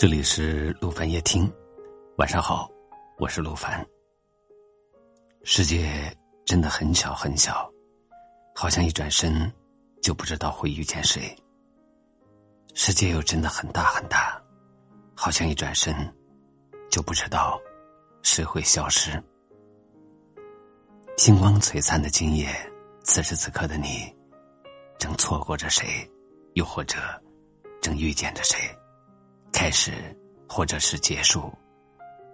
这里是陆凡夜听，晚上好，我是陆凡。世界真的很小很小，好像一转身就不知道会遇见谁；世界又真的很大很大，好像一转身就不知道谁会消失。星光璀璨的今夜，此时此刻的你，正错过着谁，又或者正遇见着谁？开始，或者是结束，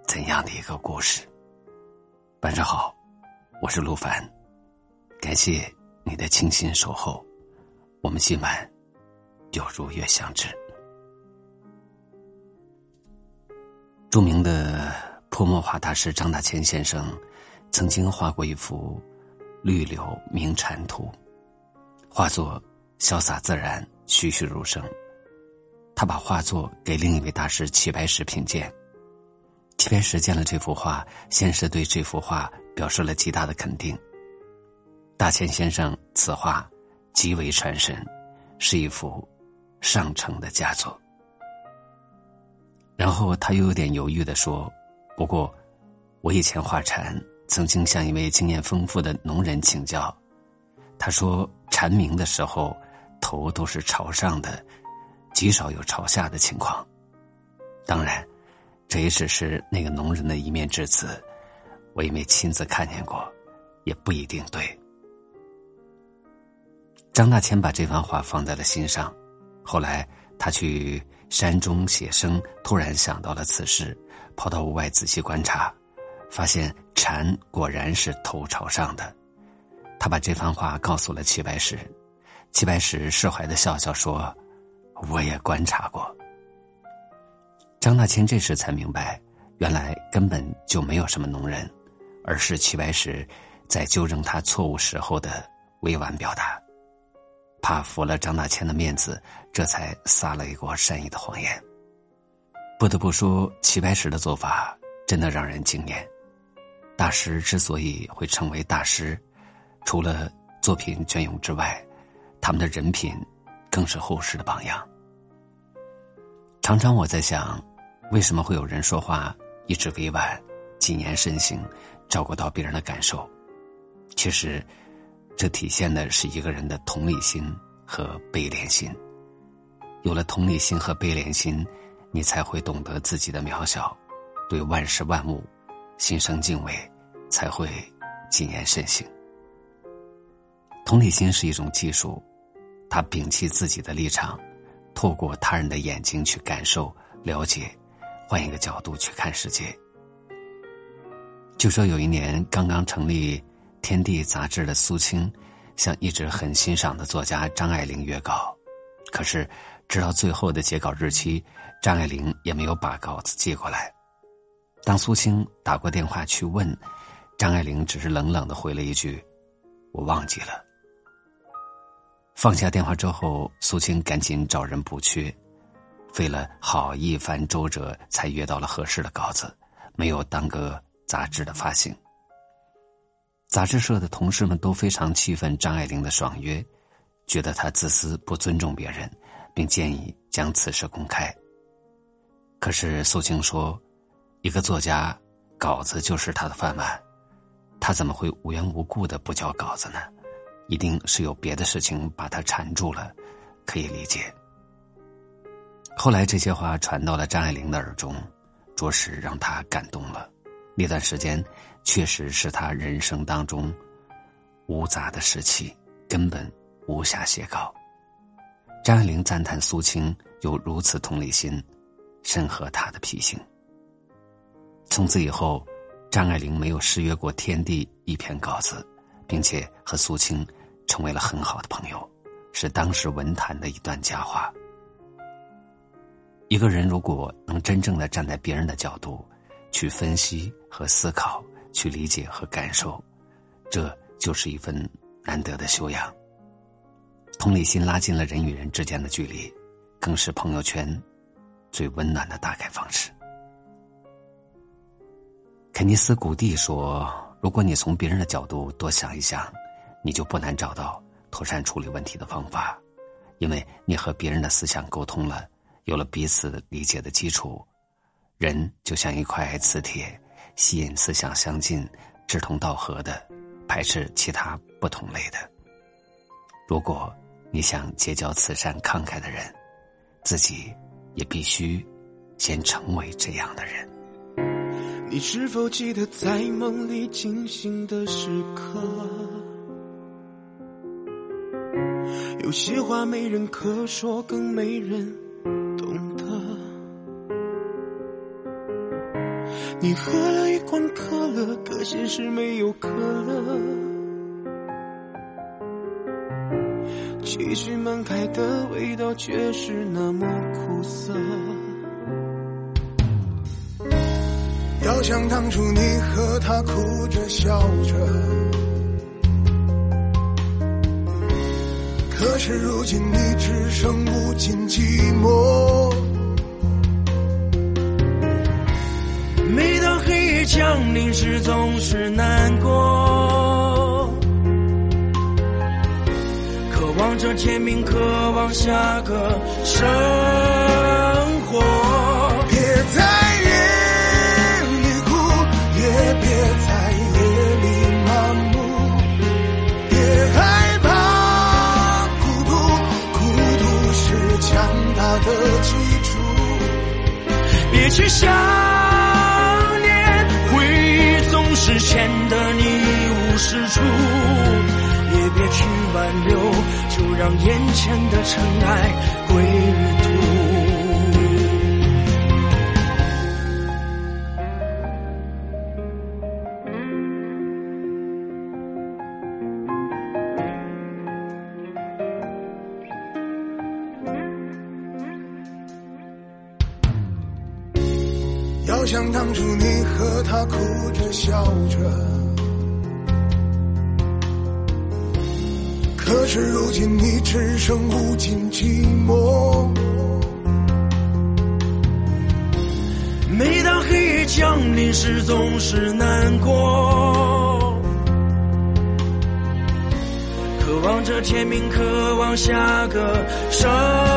怎样的一个故事？晚上好，我是陆凡，感谢你的倾心守候，我们今晚又如约相知。著名的泼墨画大师张大千先生曾经画过一幅绿柳鸣蝉图，画作潇洒自然，栩栩如生。他把画作给另一位大师齐白石品鉴。齐白石见了这幅画，先是对这幅画表示了极大的肯定。大千先生此画极为传神，是一幅上乘的佳作。然后他又有点犹豫的说：“不过，我以前画蝉，曾经向一位经验丰富的农人请教，他说蝉鸣的时候，头都是朝上的。”极少有朝下的情况，当然，这也只是那个农人的一面之词，我也没亲自看见过，也不一定对。张大千把这番话放在了心上，后来他去山中写生，突然想到了此事，跑到屋外仔细观察，发现蝉果然是头朝上的。他把这番话告诉了齐白石，齐白石释怀的笑笑说。我也观察过。张大千这时才明白，原来根本就没有什么农人，而是齐白石在纠正他错误时候的委婉表达。怕服了张大千的面子，这才撒了一锅善意的谎言。不得不说，齐白石的做法真的让人惊艳。大师之所以会成为大师，除了作品隽永之外，他们的人品。更是后世的榜样。常常我在想，为什么会有人说话一直委婉、谨言慎行，照顾到别人的感受？其实，这体现的是一个人的同理心和悲怜心。有了同理心和悲怜心，你才会懂得自己的渺小，对万事万物心生敬畏，才会谨言慎行。同理心是一种技术。他摒弃自己的立场，透过他人的眼睛去感受、了解，换一个角度去看世界。就说有一年刚刚成立《天地》杂志的苏青，向一直很欣赏的作家张爱玲约稿，可是直到最后的截稿日期，张爱玲也没有把稿子寄过来。当苏青打过电话去问，张爱玲只是冷冷的回了一句：“我忘记了。”放下电话之后，苏青赶紧找人补缺，费了好一番周折才约到了合适的稿子，没有耽搁杂志的发行。杂志社的同事们都非常气愤张爱玲的爽约，觉得她自私不尊重别人，并建议将此事公开。可是苏青说：“一个作家，稿子就是他的饭碗，他怎么会无缘无故的不交稿子呢？”一定是有别的事情把他缠住了，可以理解。后来这些话传到了张爱玲的耳中，着实让她感动了。那段时间确实是他人生当中无杂的时期，根本无暇写稿。张爱玲赞叹苏青有如此同理心，深合他的脾性。从此以后，张爱玲没有失约过《天地》一篇稿子。并且和苏青成为了很好的朋友，是当时文坛的一段佳话。一个人如果能真正的站在别人的角度，去分析和思考，去理解和感受，这就是一份难得的修养。同理心拉近了人与人之间的距离，更是朋友圈最温暖的打开方式。肯尼斯·古蒂说。如果你从别人的角度多想一想，你就不难找到妥善处理问题的方法，因为你和别人的思想沟通了，有了彼此理解的基础，人就像一块磁铁，吸引思想相近、志同道合的，排斥其他不同类的。如果你想结交慈善慷慨的人，自己也必须先成为这样的人。你是否记得在梦里惊醒的时刻？有些话没人可说，更没人懂得。你喝了一罐可乐，可现实没有可乐。期许满开的味道，却是那么苦涩。想当初你和他哭着笑着，可是如今你只剩无尽寂寞。每当黑夜降临时，总是难过，渴望着天明，渴望下个生活。去想念，回忆总是显得你一无是处。也别去挽留，就让眼前的尘埃归于想当初你和他哭着笑着，可是如今你只剩无尽寂寞。每当黑夜降临时，总是难过，渴望着天明，渴望下个生。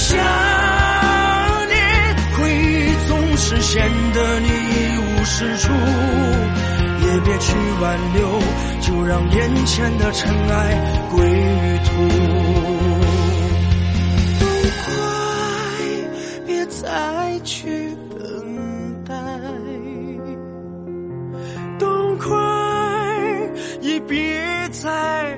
想念，回忆总是显得你一无是处。也别去挽留，就让眼前的尘埃归于土。都快别再去等待，都快也别再